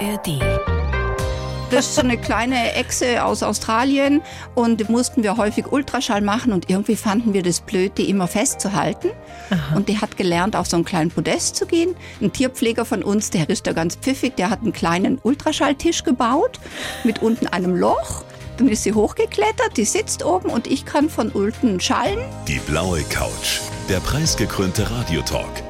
ARD. Das ist so eine kleine Echse aus Australien und mussten wir häufig Ultraschall machen und irgendwie fanden wir das blöd, die immer festzuhalten. Aha. Und die hat gelernt, auf so einen kleinen Podest zu gehen. Ein Tierpfleger von uns, der ist da ganz pfiffig, der hat einen kleinen Ultraschalltisch gebaut mit unten einem Loch. Dann ist sie hochgeklettert, die sitzt oben und ich kann von unten schallen. Die blaue Couch, der preisgekrönte Radiotalk.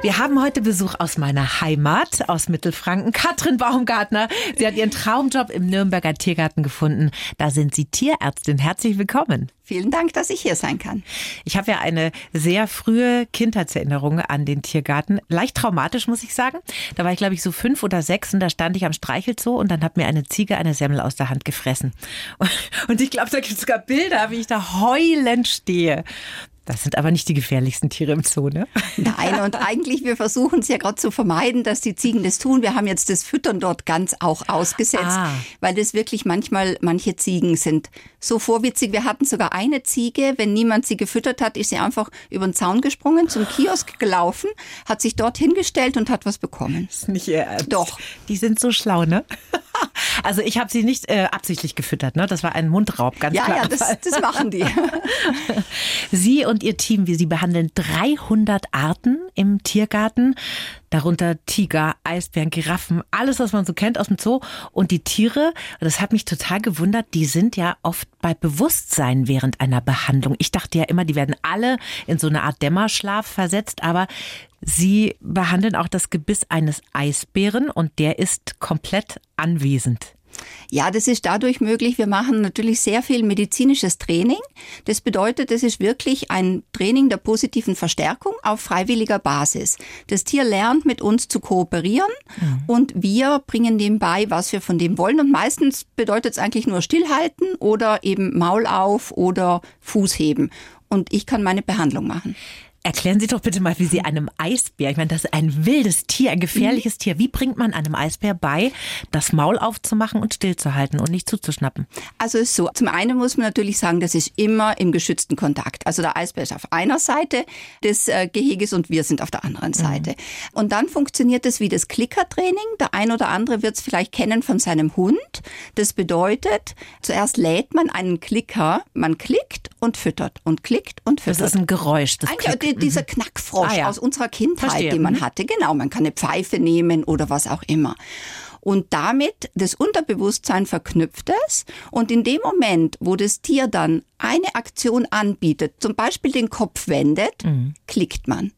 Wir haben heute Besuch aus meiner Heimat, aus Mittelfranken. Katrin Baumgartner. Sie hat ihren Traumjob im Nürnberger Tiergarten gefunden. Da sind Sie Tierärztin. Herzlich willkommen. Vielen Dank, dass ich hier sein kann. Ich habe ja eine sehr frühe Kindheitserinnerung an den Tiergarten. Leicht traumatisch, muss ich sagen. Da war ich, glaube ich, so fünf oder sechs und da stand ich am Streichelzoo und dann hat mir eine Ziege eine Semmel aus der Hand gefressen. Und ich glaube, da gibt es sogar Bilder, wie ich da heulend stehe. Das sind aber nicht die gefährlichsten Tiere im Zoo, ne? Nein, und eigentlich, wir versuchen es ja gerade zu vermeiden, dass die Ziegen das tun. Wir haben jetzt das Füttern dort ganz auch ausgesetzt, ah. weil das wirklich manchmal, manche Ziegen sind so vorwitzig. Wir hatten sogar eine Ziege, wenn niemand sie gefüttert hat, ist sie einfach über den Zaun gesprungen, zum Kiosk gelaufen, hat sich dort hingestellt und hat was bekommen. Das ist nicht ihr Ernst. Doch. Die sind so schlau, ne? Also ich habe sie nicht äh, absichtlich gefüttert, ne? Das war ein Mundraub, ganz ja, klar. Ja, das, das machen die. Sie und Ihr Team, wie Sie behandeln 300 Arten im Tiergarten, darunter Tiger, Eisbären, Giraffen, alles, was man so kennt aus dem Zoo. Und die Tiere, das hat mich total gewundert, die sind ja oft bei Bewusstsein während einer Behandlung. Ich dachte ja immer, die werden alle in so eine Art Dämmerschlaf versetzt, aber Sie behandeln auch das Gebiss eines Eisbären und der ist komplett anwesend. Ja, das ist dadurch möglich. Wir machen natürlich sehr viel medizinisches Training. Das bedeutet, es ist wirklich ein Training der positiven Verstärkung auf freiwilliger Basis. Das Tier lernt mit uns zu kooperieren mhm. und wir bringen dem bei, was wir von dem wollen. Und meistens bedeutet es eigentlich nur stillhalten oder eben Maul auf oder Fuß heben. Und ich kann meine Behandlung machen. Erklären Sie doch bitte mal, wie Sie einem Eisbär, ich meine, das ist ein wildes Tier, ein gefährliches mhm. Tier. Wie bringt man einem Eisbär bei, das Maul aufzumachen und stillzuhalten und nicht zuzuschnappen? Also ist so. Zum einen muss man natürlich sagen, das ist immer im geschützten Kontakt. Also der Eisbär ist auf einer Seite des äh, Geheges und wir sind auf der anderen mhm. Seite. Mhm. Und dann funktioniert es wie das Klickertraining. Der ein oder andere wird es vielleicht kennen von seinem Hund. Das bedeutet, zuerst lädt man einen Klicker, man klickt und füttert und klickt und füttert. Das ist ein Geräusch. Das die, dieser mhm. Knackfrosch ah, ja. aus unserer Kindheit, Verstehe. den man mhm. hatte. Genau, man kann eine Pfeife nehmen oder was auch immer. Und damit das Unterbewusstsein verknüpft es. Und in dem Moment, wo das Tier dann eine Aktion anbietet, zum Beispiel den Kopf wendet, mhm. klickt man.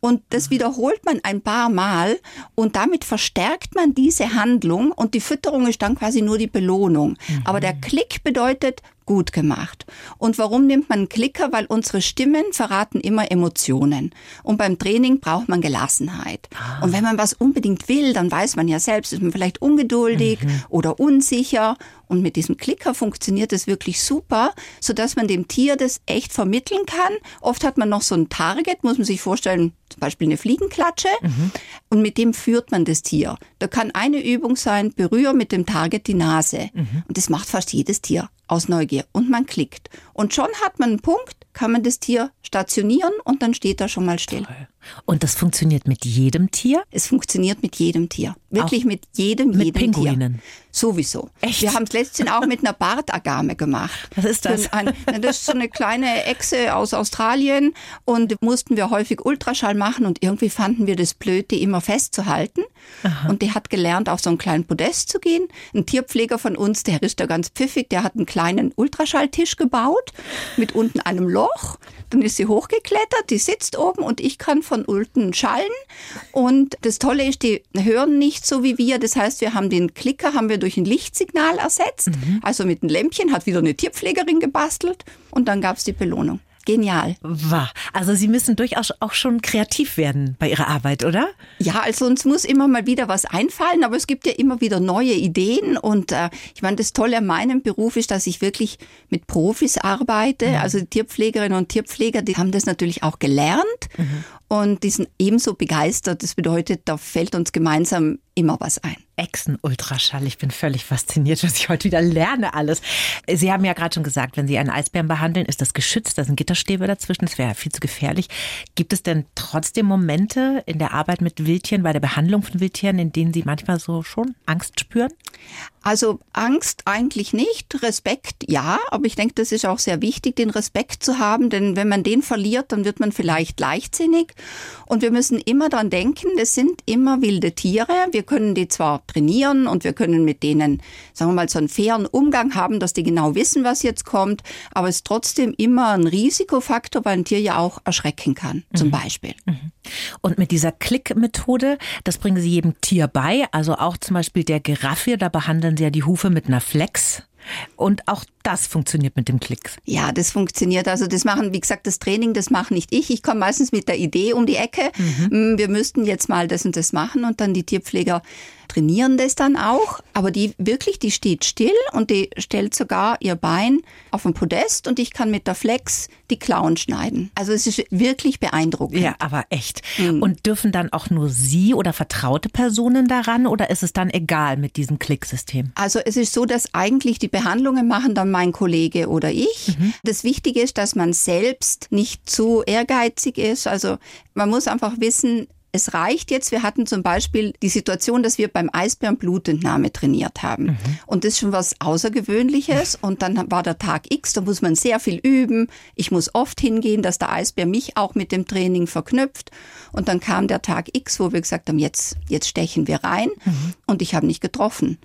Und das wiederholt man ein paar Mal und damit verstärkt man diese Handlung und die Fütterung ist dann quasi nur die Belohnung. Mhm. Aber der Klick bedeutet, gut gemacht. Und warum nimmt man einen Klicker? Weil unsere Stimmen verraten immer Emotionen. Und beim Training braucht man Gelassenheit. Ah. Und wenn man was unbedingt will, dann weiß man ja selbst, ist man vielleicht ungeduldig mhm. oder unsicher. Und mit diesem Klicker funktioniert es wirklich super, so dass man dem Tier das echt vermitteln kann. Oft hat man noch so ein Target, muss man sich vorstellen, zum Beispiel eine Fliegenklatsche. Mhm. Und mit dem führt man das Tier. Da kann eine Übung sein, berühre mit dem Target die Nase. Mhm. Und das macht fast jedes Tier aus Neugier. Und man klickt. Und schon hat man einen Punkt, kann man das Tier stationieren und dann steht er schon mal still. Und das funktioniert mit jedem Tier? Es funktioniert mit jedem Tier. Wirklich auch mit jedem, mit jedem Pinguinen. Tier. Sowieso. Echt? Wir haben es letztens auch mit einer Bartagame gemacht. Was ist das? Ein, das ist so eine kleine Echse aus Australien und mussten wir häufig Ultraschall machen und irgendwie fanden wir das blöd, die immer festzuhalten. Aha. Und die hat gelernt, auf so einen kleinen Podest zu gehen. Ein Tierpfleger von uns, der ist da ganz pfiffig, der hat einen kleinen Ultraschalltisch gebaut mit unten einem Loch. Dann ist sie hochgeklettert, die sitzt oben und ich kann von unten schallen. Und das Tolle ist, die hören nicht so wie wir. Das heißt, wir haben den Klicker haben wir durch ein Lichtsignal ersetzt. Mhm. Also mit einem Lämpchen hat wieder eine Tierpflegerin gebastelt und dann gab es die Belohnung. Genial. Wow. Also Sie müssen durchaus auch schon kreativ werden bei Ihrer Arbeit, oder? Ja, also uns muss immer mal wieder was einfallen, aber es gibt ja immer wieder neue Ideen und äh, ich meine, das Tolle an meinem Beruf ist, dass ich wirklich mit Profis arbeite. Mhm. Also die Tierpflegerinnen und Tierpfleger, die haben das natürlich auch gelernt mhm. Und die sind ebenso begeistert. Das bedeutet, da fällt uns gemeinsam immer was ein. Echsen-Ultraschall. Ich bin völlig fasziniert, was ich heute wieder lerne alles. Sie haben ja gerade schon gesagt, wenn Sie einen Eisbären behandeln, ist das geschützt, da sind Gitterstäbe dazwischen, das wäre viel zu gefährlich. Gibt es denn trotzdem Momente in der Arbeit mit Wildtieren, bei der Behandlung von Wildtieren, in denen Sie manchmal so schon Angst spüren? Also Angst eigentlich nicht, Respekt ja, aber ich denke, das ist auch sehr wichtig, den Respekt zu haben, denn wenn man den verliert, dann wird man vielleicht leichtsinnig und wir müssen immer daran denken, es sind immer wilde Tiere, wir können die zwar trainieren und wir können mit denen, sagen wir mal, so einen fairen Umgang haben, dass die genau wissen, was jetzt kommt, aber es ist trotzdem immer ein Risikofaktor, weil ein Tier ja auch erschrecken kann, zum mhm. Beispiel. Mhm. Und mit dieser Klick-Methode, das bringen Sie jedem Tier bei, also auch zum Beispiel der Giraffe, da behandeln Sie ja die Hufe mit einer Flex. Und auch das funktioniert mit dem Klicks. Ja, das funktioniert. Also das machen, wie gesagt, das Training, das mache nicht ich. Ich komme meistens mit der Idee um die Ecke. Mhm. Mm, wir müssten jetzt mal das und das machen und dann die Tierpfleger trainieren das dann auch, aber die wirklich, die steht still und die stellt sogar ihr Bein auf ein Podest und ich kann mit der Flex die Klauen schneiden. Also es ist wirklich beeindruckend. Ja, aber echt. Mhm. Und dürfen dann auch nur Sie oder vertraute Personen daran oder ist es dann egal mit diesem Klicksystem? Also es ist so, dass eigentlich die Behandlungen machen dann mein Kollege oder ich. Mhm. Das Wichtige ist, dass man selbst nicht zu ehrgeizig ist. Also man muss einfach wissen, es reicht jetzt, wir hatten zum Beispiel die Situation, dass wir beim Eisbären Blutentnahme trainiert haben. Mhm. Und das ist schon was Außergewöhnliches. Und dann war der Tag X, da muss man sehr viel üben. Ich muss oft hingehen, dass der Eisbär mich auch mit dem Training verknüpft. Und dann kam der Tag X, wo wir gesagt haben, jetzt, jetzt stechen wir rein. Mhm. Und ich habe nicht getroffen.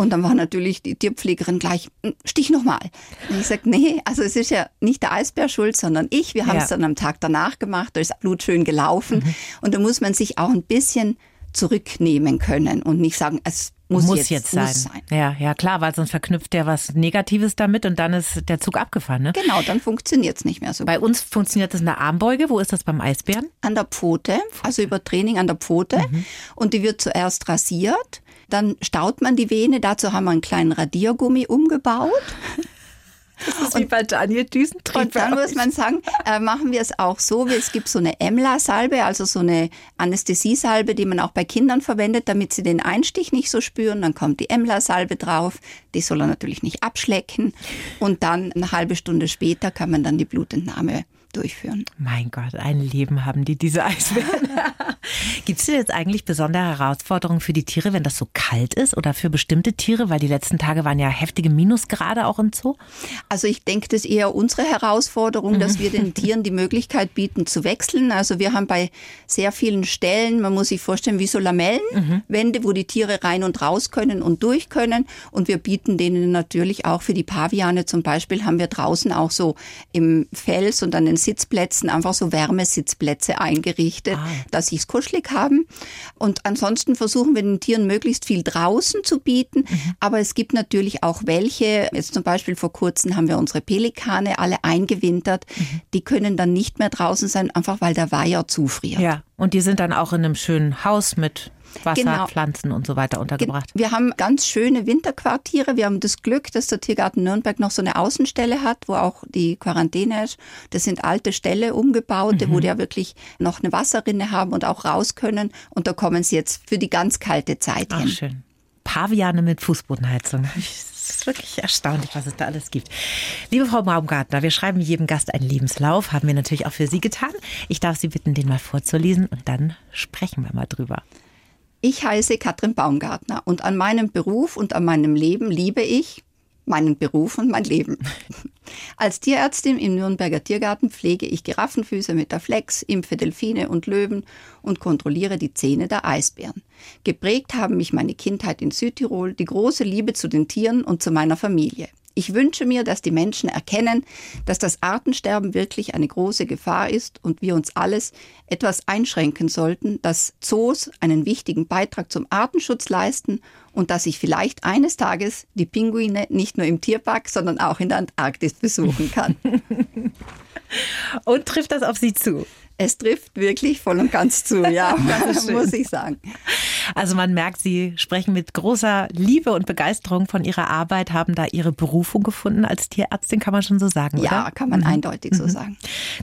Und dann war natürlich die Tierpflegerin gleich, hm, stich nochmal. Und ich sage, nee, also es ist ja nicht der Eisbär schuld, sondern ich. Wir haben es ja. dann am Tag danach gemacht, da ist Blut schön gelaufen. Mhm. Und da muss man sich auch ein bisschen zurücknehmen können und nicht sagen, es muss, muss jetzt, jetzt sein. Muss sein. Ja, ja, klar, weil sonst verknüpft der was Negatives damit und dann ist der Zug abgefahren. Ne? Genau, dann funktioniert es nicht mehr so. Bei gut. uns funktioniert das in der Armbeuge. Wo ist das beim Eisbären? An der Pfote, also über Training an der Pfote. Mhm. Und die wird zuerst rasiert dann staut man die Vene. Dazu haben wir einen kleinen Radiergummi umgebaut. Das ist wie bei Daniel Düsentrieb. Und dann muss man sagen, äh, machen wir es auch so, wie es gibt so eine Emla-Salbe, also so eine Anästhesiesalbe, die man auch bei Kindern verwendet, damit sie den Einstich nicht so spüren. Dann kommt die Emla-Salbe drauf. Die soll er natürlich nicht abschlecken. Und dann eine halbe Stunde später kann man dann die Blutentnahme durchführen. Mein Gott, ein Leben haben die, diese Eisbären. Gibt es denn jetzt eigentlich besondere Herausforderungen für die Tiere, wenn das so kalt ist oder für bestimmte Tiere? Weil die letzten Tage waren ja heftige Minusgrade auch im Zoo. Also ich denke, das ist eher unsere Herausforderung, dass wir den Tieren die Möglichkeit bieten zu wechseln. Also wir haben bei sehr vielen Stellen, man muss sich vorstellen, wie so Lamellenwände, wo die Tiere rein und raus können und durch können. Und wir bieten denen natürlich auch für die Paviane zum Beispiel, haben wir draußen auch so im Fels und an den Sitzplätzen einfach so Wärmesitzplätze eingerichtet, ah. dass sie es kuschelig haben. Und ansonsten versuchen wir den Tieren möglichst viel draußen zu bieten. Mhm. Aber es gibt natürlich auch welche, jetzt zum Beispiel vor kurzem haben wir unsere Pelikane alle eingewintert. Mhm. Die können dann nicht mehr draußen sein, einfach weil der Weiher zufriert. Ja, und die sind dann auch in einem schönen Haus mit Wasser, genau. Pflanzen und so weiter untergebracht. Wir haben ganz schöne Winterquartiere. Wir haben das Glück, dass der Tiergarten Nürnberg noch so eine Außenstelle hat, wo auch die Quarantäne ist. Das sind alte Ställe umgebaute, mhm. wo die ja wirklich noch eine Wasserrinne haben und auch raus können. Und da kommen sie jetzt für die ganz kalte Zeit Ach, hin. schön. Paviane mit Fußbodenheizung. Das ist wirklich erstaunlich, was es da alles gibt. Liebe Frau Baumgartner, wir schreiben jedem Gast einen Lebenslauf, haben wir natürlich auch für Sie getan. Ich darf Sie bitten, den mal vorzulesen und dann sprechen wir mal drüber. Ich heiße Katrin Baumgartner und an meinem Beruf und an meinem Leben liebe ich meinen Beruf und mein Leben. Als Tierärztin im Nürnberger Tiergarten pflege ich Giraffenfüße mit der Flex, impfe Delfine und Löwen und kontrolliere die Zähne der Eisbären. Geprägt haben mich meine Kindheit in Südtirol, die große Liebe zu den Tieren und zu meiner Familie. Ich wünsche mir, dass die Menschen erkennen, dass das Artensterben wirklich eine große Gefahr ist und wir uns alles etwas einschränken sollten, dass Zoos einen wichtigen Beitrag zum Artenschutz leisten und dass ich vielleicht eines Tages die Pinguine nicht nur im Tierpark, sondern auch in der Antarktis besuchen kann. und trifft das auf Sie zu? Es trifft wirklich voll und ganz zu, ja, muss ich sagen. Also man merkt, Sie sprechen mit großer Liebe und Begeisterung von Ihrer Arbeit, haben da Ihre Berufung gefunden als Tierärztin, kann man schon so sagen, ja, oder? Ja, kann man mhm. eindeutig so mhm. sagen.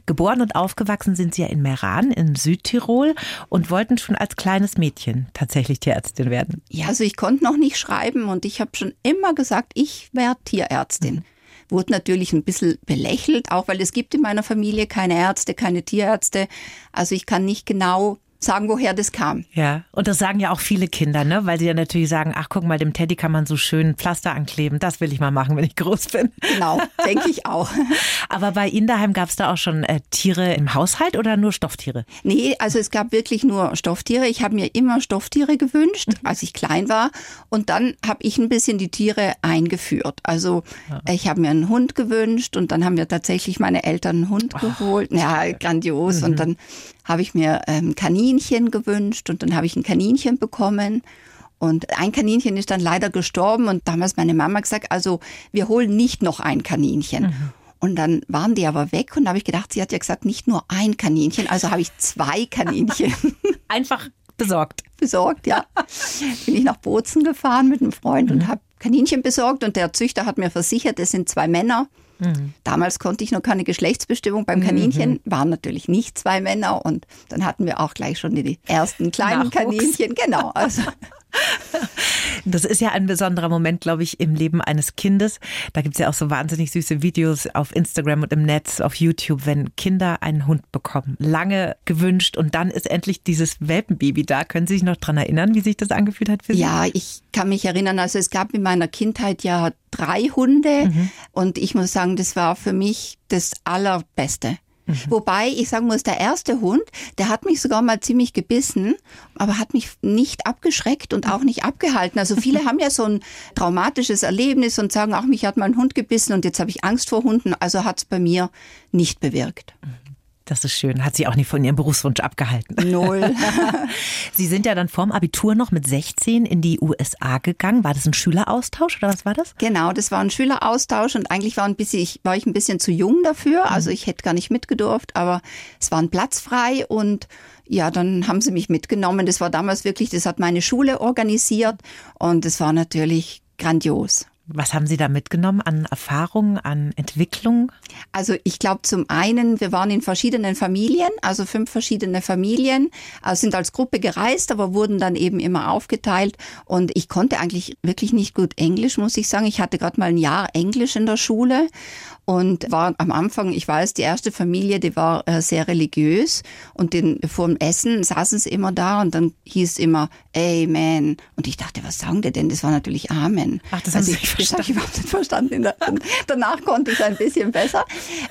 Geboren und aufgewachsen sind Sie ja in Meran in Südtirol und wollten schon als kleines Mädchen tatsächlich Tierärztin werden. Ja, also ich konnte noch nicht schreiben und ich habe schon immer gesagt, ich werde Tierärztin. Mhm wurde natürlich ein bisschen belächelt, auch weil es gibt in meiner Familie keine Ärzte, keine Tierärzte. Also ich kann nicht genau sagen, woher das kam. Ja, und das sagen ja auch viele Kinder, ne? weil sie ja natürlich sagen, ach guck mal, dem Teddy kann man so schön Pflaster ankleben, das will ich mal machen, wenn ich groß bin. Genau, denke ich auch. Aber bei Ihnen daheim gab es da auch schon äh, Tiere im Haushalt oder nur Stofftiere? Nee, also es gab wirklich nur Stofftiere. Ich habe mir immer Stofftiere gewünscht, mhm. als ich klein war. Und dann habe ich ein bisschen die Tiere eingeführt. Also ja. ich habe mir einen Hund gewünscht und dann haben wir tatsächlich meine Eltern einen Hund oh. geholt. Ja, grandios. Mhm. Und dann habe ich mir ähm, Kaninchen gewünscht und dann habe ich ein Kaninchen bekommen. Und ein Kaninchen ist dann leider gestorben und damals meine Mama gesagt, also wir holen nicht noch ein Kaninchen. Mhm. Und dann waren die aber weg und da habe ich gedacht, sie hat ja gesagt, nicht nur ein Kaninchen, also habe ich zwei Kaninchen. Einfach besorgt. Besorgt, ja. Bin ich nach Bozen gefahren mit einem Freund mhm. und habe Kaninchen besorgt und der Züchter hat mir versichert, es sind zwei Männer. Mhm. Damals konnte ich noch keine Geschlechtsbestimmung beim Kaninchen, mhm. waren natürlich nicht zwei Männer und dann hatten wir auch gleich schon die ersten kleinen Nachwuchs. Kaninchen. Genau. Also Das ist ja ein besonderer Moment, glaube ich, im Leben eines Kindes. Da gibt es ja auch so wahnsinnig süße Videos auf Instagram und im Netz, auf YouTube, wenn Kinder einen Hund bekommen. Lange gewünscht und dann ist endlich dieses Welpenbaby da. Können Sie sich noch daran erinnern, wie sich das angefühlt hat für Sie? Ja, ich kann mich erinnern. Also es gab in meiner Kindheit ja drei Hunde mhm. und ich muss sagen, das war für mich das Allerbeste. Mhm. Wobei ich sagen muss, der erste Hund, der hat mich sogar mal ziemlich gebissen, aber hat mich nicht abgeschreckt und auch nicht abgehalten. Also viele haben ja so ein traumatisches Erlebnis und sagen, auch mich hat mal ein Hund gebissen und jetzt habe ich Angst vor Hunden. Also hat es bei mir nicht bewirkt. Mhm. Das ist schön. Hat sie auch nicht von ihrem Berufswunsch abgehalten. Null. sie sind ja dann vorm Abitur noch mit 16 in die USA gegangen. War das ein Schüleraustausch oder was war das? Genau, das war ein Schüleraustausch und eigentlich war, ein bisschen, ich, war ich ein bisschen zu jung dafür. Mhm. Also ich hätte gar nicht mitgedurft, aber es war ein Platz frei und ja, dann haben sie mich mitgenommen. Das war damals wirklich, das hat meine Schule organisiert und es war natürlich grandios. Was haben Sie da mitgenommen an Erfahrungen, an Entwicklung? Also ich glaube zum einen, wir waren in verschiedenen Familien, also fünf verschiedene Familien, also sind als Gruppe gereist, aber wurden dann eben immer aufgeteilt. Und ich konnte eigentlich wirklich nicht gut Englisch, muss ich sagen. Ich hatte gerade mal ein Jahr Englisch in der Schule und war am Anfang, ich weiß, die erste Familie, die war äh, sehr religiös und den, vor dem Essen saßen sie immer da und dann hieß immer Amen. Und ich dachte, was sagen die denn? Das war natürlich Amen. Ach, das also haben Sie ich, das ich überhaupt nicht verstanden. Danach konnte ich es ein bisschen besser.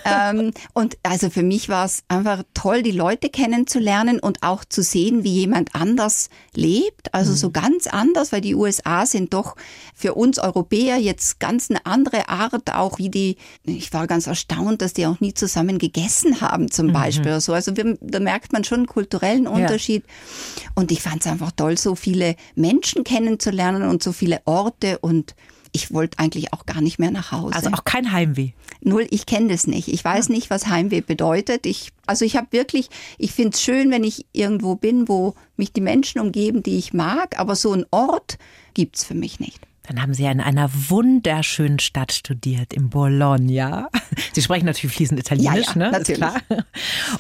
Ähm, und also für mich war es einfach toll, die Leute kennenzulernen und auch zu sehen, wie jemand anders lebt. Also mhm. so ganz anders, weil die USA sind doch für uns Europäer jetzt ganz eine andere Art, auch wie die, ich war ganz erstaunt, dass die auch nie zusammen gegessen haben zum mhm. Beispiel. Mhm. So. Also wir, da merkt man schon einen kulturellen Unterschied. Ja. Und ich fand es einfach toll, so viele Menschen kennenzulernen und so viele Orte und ich wollte eigentlich auch gar nicht mehr nach Hause. Also auch kein Heimweh. Null, ich kenne das nicht. Ich weiß ja. nicht, was Heimweh bedeutet. Ich, also ich habe wirklich, ich finde es schön, wenn ich irgendwo bin, wo mich die Menschen umgeben, die ich mag, aber so einen Ort gibt es für mich nicht. Dann haben Sie ja in einer wunderschönen Stadt studiert, in Bologna. Sie sprechen natürlich fließend Italienisch, ja, ja, ne? Natürlich. Klar.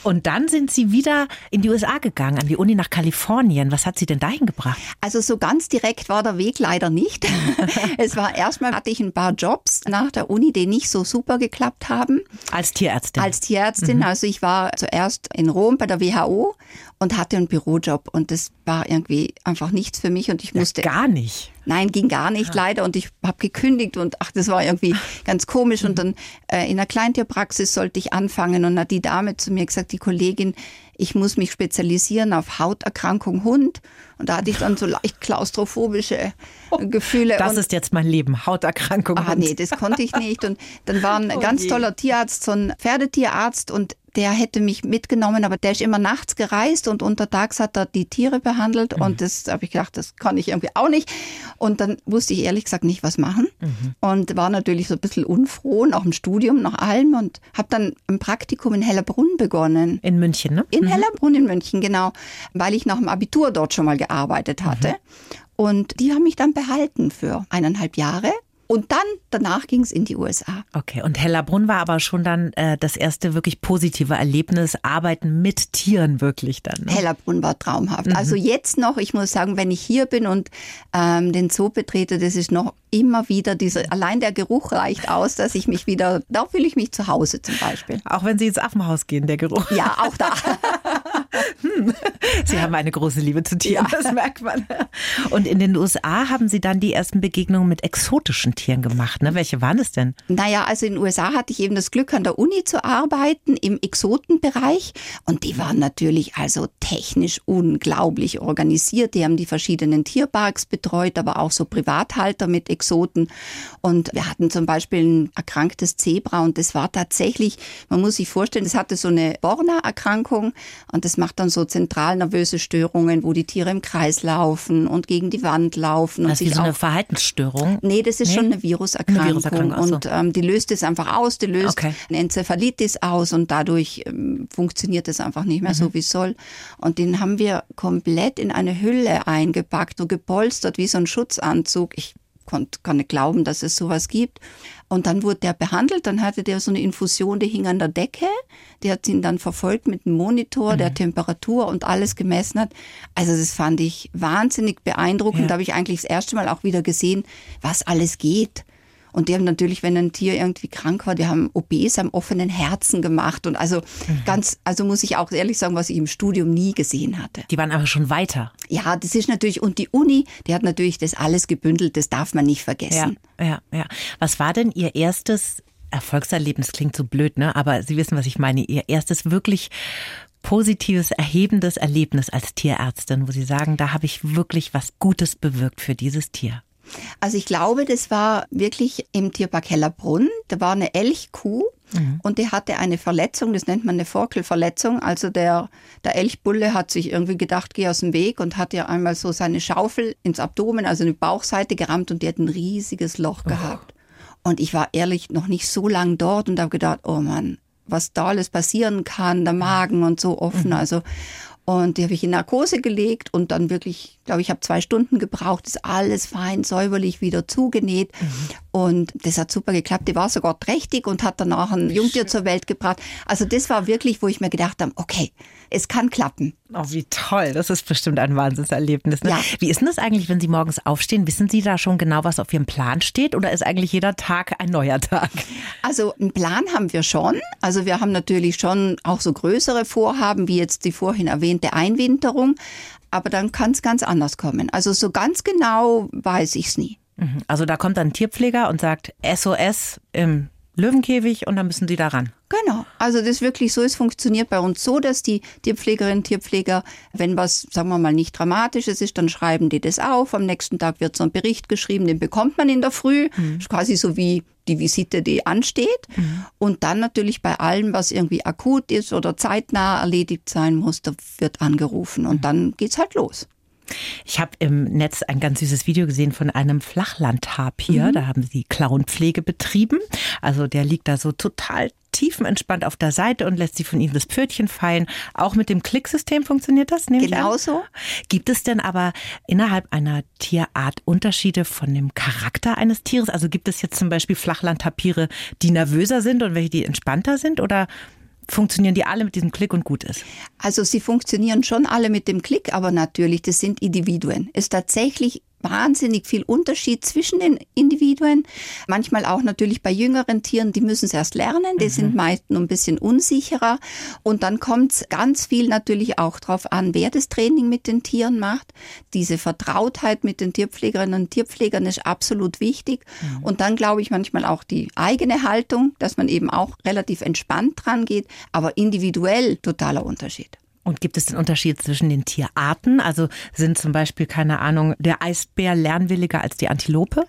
Und dann sind Sie wieder in die USA gegangen, an die Uni nach Kalifornien. Was hat Sie denn dahin gebracht? Also so ganz direkt war der Weg leider nicht. es war erstmal hatte ich ein paar Jobs nach der Uni, die nicht so super geklappt haben. Als Tierärztin. Als Tierärztin. Mhm. Also ich war zuerst in Rom bei der WHO und hatte einen Bürojob und das war irgendwie einfach nichts für mich und ich musste ja, gar nicht. Nein, ging gar nicht ja. leider. Und ich habe gekündigt und ach, das war irgendwie ganz komisch. Und dann äh, in der Kleintierpraxis sollte ich anfangen. Und hat die Dame zu mir gesagt, die Kollegin, ich muss mich spezialisieren auf Hauterkrankung Hund. Und da hatte ich dann so leicht klaustrophobische oh, Gefühle. Das und, ist jetzt mein Leben, Hauterkrankung. Ah, nee, das konnte ich nicht. Und dann war ein oh ganz je. toller Tierarzt, so ein Pferdetierarzt und der hätte mich mitgenommen, aber der ist immer nachts gereist und untertags hat er die Tiere behandelt mhm. und das habe ich gedacht, das kann ich irgendwie auch nicht. Und dann wusste ich ehrlich gesagt nicht, was machen mhm. und war natürlich so ein bisschen unfroh, nach dem Studium, nach allem und habe dann ein Praktikum in Hellerbrunn begonnen. In München, ne? In mhm. Hellerbrunn in München, genau, weil ich nach dem Abitur dort schon mal gearbeitet hatte. Mhm. Und die haben mich dann behalten für eineinhalb Jahre. Und dann, danach ging es in die USA. Okay, und Hellerbrunn war aber schon dann äh, das erste wirklich positive Erlebnis, Arbeiten mit Tieren wirklich dann. Ne? Hellerbrunn war traumhaft. Mhm. Also jetzt noch, ich muss sagen, wenn ich hier bin und ähm, den Zoo betrete, das ist noch immer wieder dieser, allein der Geruch reicht aus, dass ich mich wieder, da fühle ich mich zu Hause zum Beispiel. Auch wenn Sie ins Affenhaus gehen, der Geruch. Ja, auch da. hm. Sie haben eine große Liebe zu Tieren, ja. das merkt man. Und in den USA haben Sie dann die ersten Begegnungen mit exotischen Tieren gemacht. Ne? Welche waren es denn? Naja, also in den USA hatte ich eben das Glück, an der Uni zu arbeiten im Exotenbereich. Und die waren natürlich also technisch unglaublich organisiert. Die haben die verschiedenen Tierparks betreut, aber auch so Privathalter mit Exoten. Und wir hatten zum Beispiel ein erkranktes Zebra und das war tatsächlich, man muss sich vorstellen, das hatte so eine Borna-Erkrankung und das macht dann so zentral nervöse Störungen, wo die Tiere im Kreis laufen und gegen die Wand laufen. Das ist so eine Verhaltensstörung? Nee, das ist nee? schon eine Viruserkrankung. Eine Viruserkrankung so. Und ähm, die löst es einfach aus, die löst okay. eine Enzephalitis aus und dadurch ähm, funktioniert es einfach nicht mehr mhm. so, wie es soll. Und den haben wir komplett in eine Hülle eingepackt und gepolstert wie so ein Schutzanzug. Ich konnte gar nicht glauben, dass es sowas gibt. Und dann wurde der behandelt, dann hatte der so eine Infusion, die hing an der Decke. Die hat ihn dann verfolgt mit einem Monitor, mhm. der Temperatur und alles gemessen hat. Also das fand ich wahnsinnig beeindruckend. Ja. Da habe ich eigentlich das erste Mal auch wieder gesehen, was alles geht. Und die haben natürlich, wenn ein Tier irgendwie krank war, die haben OBs am offenen Herzen gemacht. Und also mhm. ganz, also muss ich auch ehrlich sagen, was ich im Studium nie gesehen hatte. Die waren aber schon weiter. Ja, das ist natürlich, und die Uni, die hat natürlich das alles gebündelt, das darf man nicht vergessen. Ja, ja, ja. Was war denn Ihr erstes Erfolgserlebnis? Klingt so blöd, ne? Aber Sie wissen, was ich meine. Ihr erstes wirklich positives, erhebendes Erlebnis als Tierärztin, wo Sie sagen, da habe ich wirklich was Gutes bewirkt für dieses Tier? Also ich glaube, das war wirklich im Tierpark Hellerbrunn. Da war eine Elchkuh mhm. und die hatte eine Verletzung, das nennt man eine Forkelverletzung. Also der, der Elchbulle hat sich irgendwie gedacht, geh aus dem Weg und hat ja einmal so seine Schaufel ins Abdomen, also in die Bauchseite gerammt und die hat ein riesiges Loch oh. gehabt. Und ich war ehrlich noch nicht so lang dort und habe gedacht, oh Mann, was da alles passieren kann, der Magen und so offen. Mhm. Also und die habe ich in Narkose gelegt und dann wirklich, glaube ich, habe zwei Stunden gebraucht, ist alles fein, säuberlich wieder zugenäht. Mhm. Und das hat super geklappt. Die war sogar trächtig und hat danach ein Jungtier zur Welt gebracht. Also das war wirklich, wo ich mir gedacht habe, okay, es kann klappen. Oh, wie toll. Das ist bestimmt ein Wahnsinnserlebnis. Ne? Ja. Wie ist denn das eigentlich, wenn Sie morgens aufstehen? Wissen Sie da schon genau, was auf Ihrem Plan steht? Oder ist eigentlich jeder Tag ein neuer Tag? Also einen Plan haben wir schon. Also wir haben natürlich schon auch so größere Vorhaben, wie jetzt die vorhin erwähnte Einwinterung. Aber dann kann es ganz anders kommen. Also so ganz genau weiß ich es nie. Mhm. Also da kommt dann ein Tierpfleger und sagt SOS im Löwenkäfig und dann müssen Sie da ran. Genau. Also das ist wirklich so, es funktioniert bei uns so, dass die Tierpflegerinnen, Tierpfleger, wenn was, sagen wir mal, nicht Dramatisches ist, dann schreiben die das auf. Am nächsten Tag wird so ein Bericht geschrieben, den bekommt man in der Früh. Mhm. quasi so wie die Visite, die ansteht. Mhm. Und dann natürlich bei allem, was irgendwie akut ist oder zeitnah erledigt sein muss, da wird angerufen und mhm. dann geht's halt los. Ich habe im Netz ein ganz süßes Video gesehen von einem Flachlandtapir. Mhm. Da haben sie Klauenpflege betrieben. Also der liegt da so total tiefenentspannt auf der Seite und lässt sie von ihnen das Pfötchen fallen. Auch mit dem Klicksystem funktioniert das, nehme genau so. Gibt es denn aber innerhalb einer Tierart Unterschiede von dem Charakter eines Tieres? Also gibt es jetzt zum Beispiel Flachlandtapire, die nervöser sind und welche, die entspannter sind? Oder funktionieren die alle mit diesem Klick und gut ist? Also sie funktionieren schon alle mit dem Klick, aber natürlich, das sind Individuen. Es tatsächlich wahnsinnig viel Unterschied zwischen den Individuen. Manchmal auch natürlich bei jüngeren Tieren, die müssen es erst lernen, die mhm. sind meist nur ein bisschen unsicherer. Und dann kommt es ganz viel natürlich auch darauf an, wer das Training mit den Tieren macht. Diese Vertrautheit mit den Tierpflegerinnen und Tierpflegern ist absolut wichtig. Mhm. Und dann glaube ich manchmal auch die eigene Haltung, dass man eben auch relativ entspannt dran geht, aber individuell totaler Unterschied. Und gibt es den Unterschied zwischen den Tierarten? Also sind zum Beispiel, keine Ahnung, der Eisbär lernwilliger als die Antilope?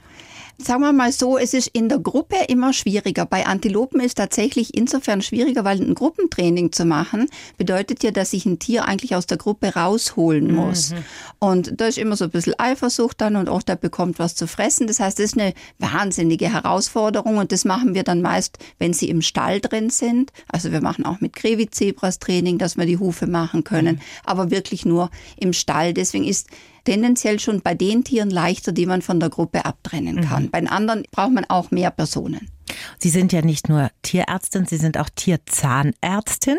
Sagen wir mal so, es ist in der Gruppe immer schwieriger. Bei Antilopen ist tatsächlich insofern schwieriger, weil ein Gruppentraining zu machen bedeutet ja, dass ich ein Tier eigentlich aus der Gruppe rausholen muss. Mhm. Und da ist immer so ein bisschen Eifersucht dann und auch der bekommt was zu fressen. Das heißt, das ist eine wahnsinnige Herausforderung und das machen wir dann meist, wenn sie im Stall drin sind. Also wir machen auch mit Grevizebras Training, dass wir die Hufe machen können, mhm. aber wirklich nur im Stall. Deswegen ist tendenziell schon bei den Tieren leichter, die man von der Gruppe abtrennen kann. Mhm. Bei den anderen braucht man auch mehr Personen. Sie sind ja nicht nur Tierärztin, Sie sind auch Tierzahnärztin.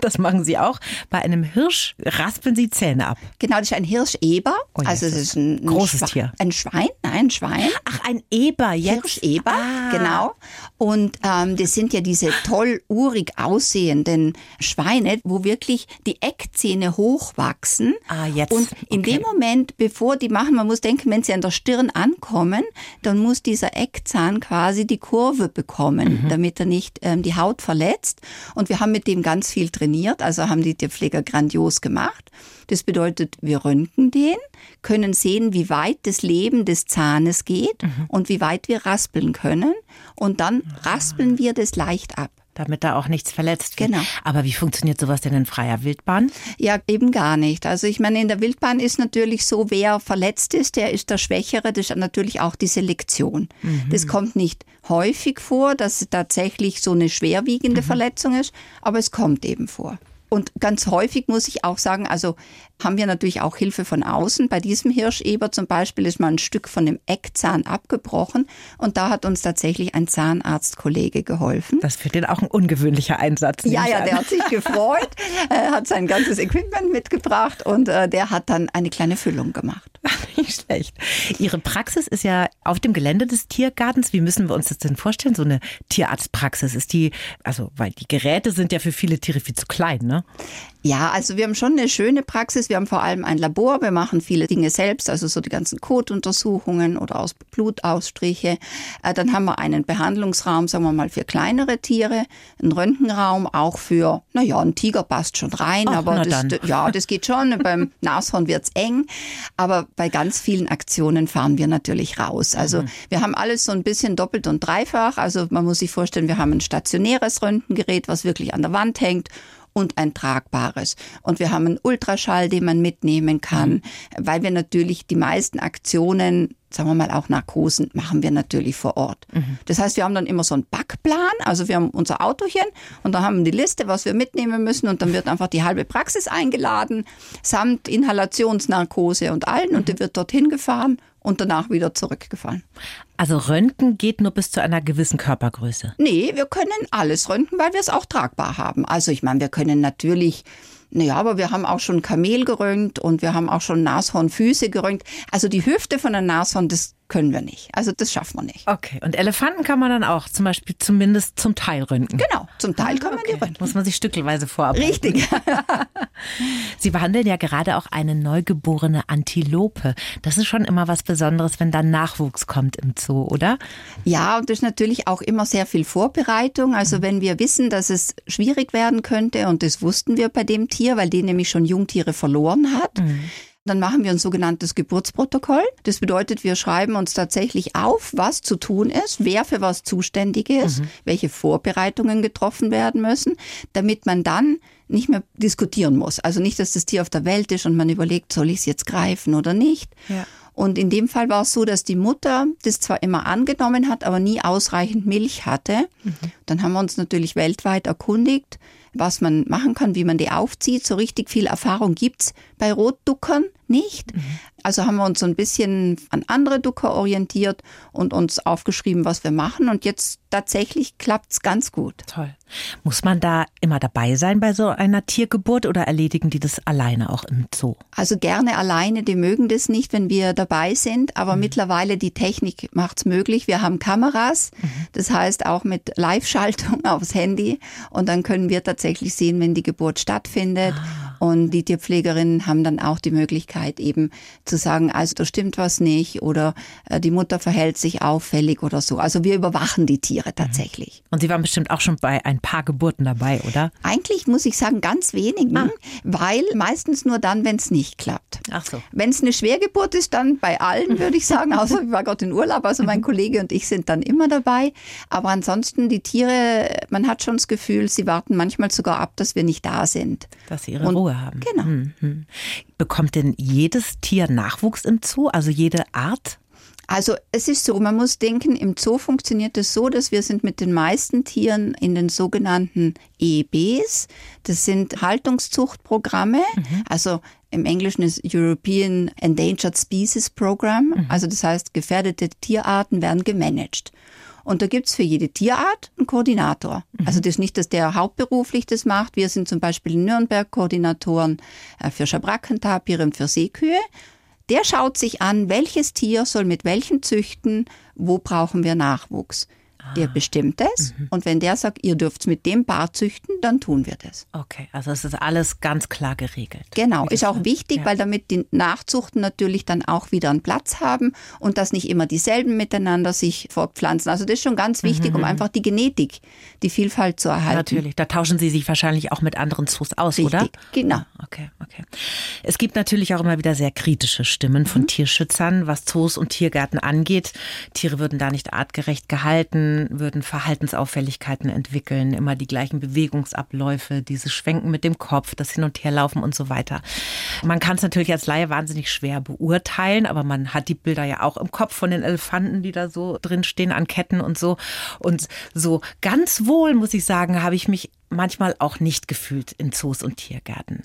Das machen Sie auch. Bei einem Hirsch raspeln Sie Zähne ab. Genau, das ist ein Hirscheber. Oh, also es ist ein, ein großes Schwe Tier. Ein Schwein, nein, ein Schwein. Ach, ein Eber jetzt. Hirscheber, ah. genau. Und ähm, das sind ja diese toll urig aussehenden Schweine, wo wirklich die Eckzähne hochwachsen. Ah, jetzt. Und in okay. dem Moment, bevor die machen, man muss denken, wenn sie an der Stirn ankommen, dann muss dieser Eckzahn quasi die Kurve bekommen, mhm. damit er nicht ähm, die Haut verletzt. Und wir haben mit dem ganz viel trainiert, also haben die Tierpfleger grandios gemacht. Das bedeutet, wir röntgen den, können sehen, wie weit das Leben des Zahnes geht mhm. und wie weit wir raspeln können. Und dann raspeln wir das leicht ab damit da auch nichts verletzt wird. Genau. Aber wie funktioniert sowas denn in freier Wildbahn? Ja, eben gar nicht. Also ich meine, in der Wildbahn ist natürlich so, wer verletzt ist, der ist der Schwächere. Das ist natürlich auch die Selektion. Mhm. Das kommt nicht häufig vor, dass es tatsächlich so eine schwerwiegende mhm. Verletzung ist, aber es kommt eben vor. Und ganz häufig muss ich auch sagen, also haben wir natürlich auch Hilfe von außen. Bei diesem Hirscheber zum Beispiel ist mal ein Stück von dem Eckzahn abgebrochen und da hat uns tatsächlich ein Zahnarztkollege geholfen. Das für den auch ein ungewöhnlicher Einsatz. Ja, ja, der hat sich gefreut, er hat sein ganzes Equipment mitgebracht und äh, der hat dann eine kleine Füllung gemacht. Nicht schlecht. Ihre Praxis ist ja auf dem Gelände des Tiergartens. Wie müssen wir uns das denn vorstellen? So eine Tierarztpraxis ist die, also weil die Geräte sind ja für viele Tiere viel zu klein, ne? Ja, also wir haben schon eine schöne Praxis. Wir haben vor allem ein Labor. Wir machen viele Dinge selbst, also so die ganzen Kotuntersuchungen oder aus Blutausstriche. Äh, dann haben wir einen Behandlungsraum, sagen wir mal, für kleinere Tiere, einen Röntgenraum auch für, naja, ein Tiger passt schon rein, Ach, aber das, ja, das geht schon. Beim Nashorn wird's eng. Aber bei ganz vielen Aktionen fahren wir natürlich raus. Also mhm. wir haben alles so ein bisschen doppelt und dreifach. Also man muss sich vorstellen, wir haben ein stationäres Röntgengerät, was wirklich an der Wand hängt und ein tragbares. Und wir haben einen Ultraschall, den man mitnehmen kann, mhm. weil wir natürlich die meisten Aktionen sagen wir mal auch Narkosen machen wir natürlich vor Ort. Mhm. Das heißt, wir haben dann immer so einen Backplan, also wir haben unser Autochen und da haben wir die Liste, was wir mitnehmen müssen und dann wird einfach die halbe Praxis eingeladen, samt Inhalationsnarkose und allen mhm. und die wird dorthin gefahren und danach wieder zurückgefahren. Also Röntgen geht nur bis zu einer gewissen Körpergröße? Nee, wir können alles röntgen, weil wir es auch tragbar haben. Also ich meine, wir können natürlich naja, aber wir haben auch schon Kamel gerönt und wir haben auch schon Nashornfüße gerönt. Also die Hüfte von einem Nashorn, das können wir nicht. Also das schaffen wir nicht. Okay. Und Elefanten kann man dann auch zum Beispiel zumindest zum Teil röntgen. Genau, zum Teil kann man okay. die röntgen. Muss man sich stückelweise vorarbeiten. Richtig. Sie behandeln ja gerade auch eine neugeborene Antilope. Das ist schon immer was Besonderes, wenn dann Nachwuchs kommt im Zoo, oder? Ja, und das ist natürlich auch immer sehr viel Vorbereitung. Also mhm. wenn wir wissen, dass es schwierig werden könnte, und das wussten wir bei dem Tier, weil die nämlich schon Jungtiere verloren hat, mhm dann machen wir ein sogenanntes Geburtsprotokoll. Das bedeutet, wir schreiben uns tatsächlich auf, was zu tun ist, wer für was zuständig ist, mhm. welche Vorbereitungen getroffen werden müssen, damit man dann nicht mehr diskutieren muss. Also nicht, dass das Tier auf der Welt ist und man überlegt, soll ich es jetzt greifen oder nicht. Ja. Und in dem Fall war es so, dass die Mutter das zwar immer angenommen hat, aber nie ausreichend Milch hatte. Mhm. Dann haben wir uns natürlich weltweit erkundigt, was man machen kann, wie man die aufzieht. So richtig viel Erfahrung gibt's bei Rotduckern nicht. Mhm. Also haben wir uns so ein bisschen an andere Ducker orientiert und uns aufgeschrieben, was wir machen. Und jetzt tatsächlich klappt's ganz gut. Toll. Muss man da immer dabei sein bei so einer Tiergeburt oder erledigen die das alleine auch im Zoo? Also gerne alleine, die mögen das nicht, wenn wir dabei sind. Aber mhm. mittlerweile die Technik macht's möglich. Wir haben Kameras, mhm. das heißt auch mit Live-Schaltung aufs Handy. Und dann können wir tatsächlich sehen, wenn die Geburt stattfindet. Ah Und die Tierpflegerinnen haben dann auch die Möglichkeit eben zu sagen, also da stimmt was nicht oder äh, die Mutter verhält sich auffällig oder so. Also wir überwachen die Tiere tatsächlich. Und Sie waren bestimmt auch schon bei ein paar Geburten dabei, oder? Eigentlich muss ich sagen, ganz wenigen, ah. weil meistens nur dann, wenn es nicht klappt. Ach so. Wenn es eine Schwergeburt ist, dann bei allen, würde ich sagen, außer ich war gerade in Urlaub, also mein Kollege und ich sind dann immer dabei. Aber ansonsten die Tiere, man hat schon das Gefühl, sie warten manchmal sogar ab, dass wir nicht da sind. Dass sie ihre und, Ruhe haben. Genau. Mhm. Bekommt denn jedes Tier Nachwuchs im Zoo, also jede Art? Also es ist so, man muss denken, im Zoo funktioniert es so, dass wir sind mit den meisten Tieren in den sogenannten EBs. Das sind Haltungszuchtprogramme. Mhm. Also im Englischen ist European Endangered Species Program. Mhm. Also das heißt, gefährdete Tierarten werden gemanagt. Und da gibt's für jede Tierart einen Koordinator. Mhm. Also das ist nicht, dass der hauptberuflich das macht. Wir sind zum Beispiel in Nürnberg Koordinatoren äh, für Schabrackentapire und für Seekühe. Der schaut sich an, welches Tier soll mit welchen züchten, wo brauchen wir Nachwuchs. Der ah. bestimmt es. Mhm. Und wenn der sagt, ihr dürft mit dem Paar züchten, dann tun wir das. Okay, also es ist alles ganz klar geregelt. Genau, ist auch wichtig, ja. weil damit die Nachzuchten natürlich dann auch wieder einen Platz haben und dass nicht immer dieselben miteinander sich fortpflanzen. Also das ist schon ganz wichtig, mhm. um einfach die Genetik, die Vielfalt zu erhalten. Natürlich, da tauschen Sie sich wahrscheinlich auch mit anderen Zoos aus, Richtig, oder? Genau. Ah, okay, okay. Es gibt natürlich auch immer wieder sehr kritische Stimmen von mhm. Tierschützern, was Zoos und Tiergärten angeht. Tiere würden da nicht artgerecht gehalten würden Verhaltensauffälligkeiten entwickeln, immer die gleichen Bewegungsabläufe, dieses Schwenken mit dem Kopf, das Hin- und Herlaufen und so weiter. Man kann es natürlich als Laie wahnsinnig schwer beurteilen, aber man hat die Bilder ja auch im Kopf von den Elefanten, die da so drin stehen an Ketten und so. Und so ganz wohl, muss ich sagen, habe ich mich manchmal auch nicht gefühlt in Zoos und Tiergärten.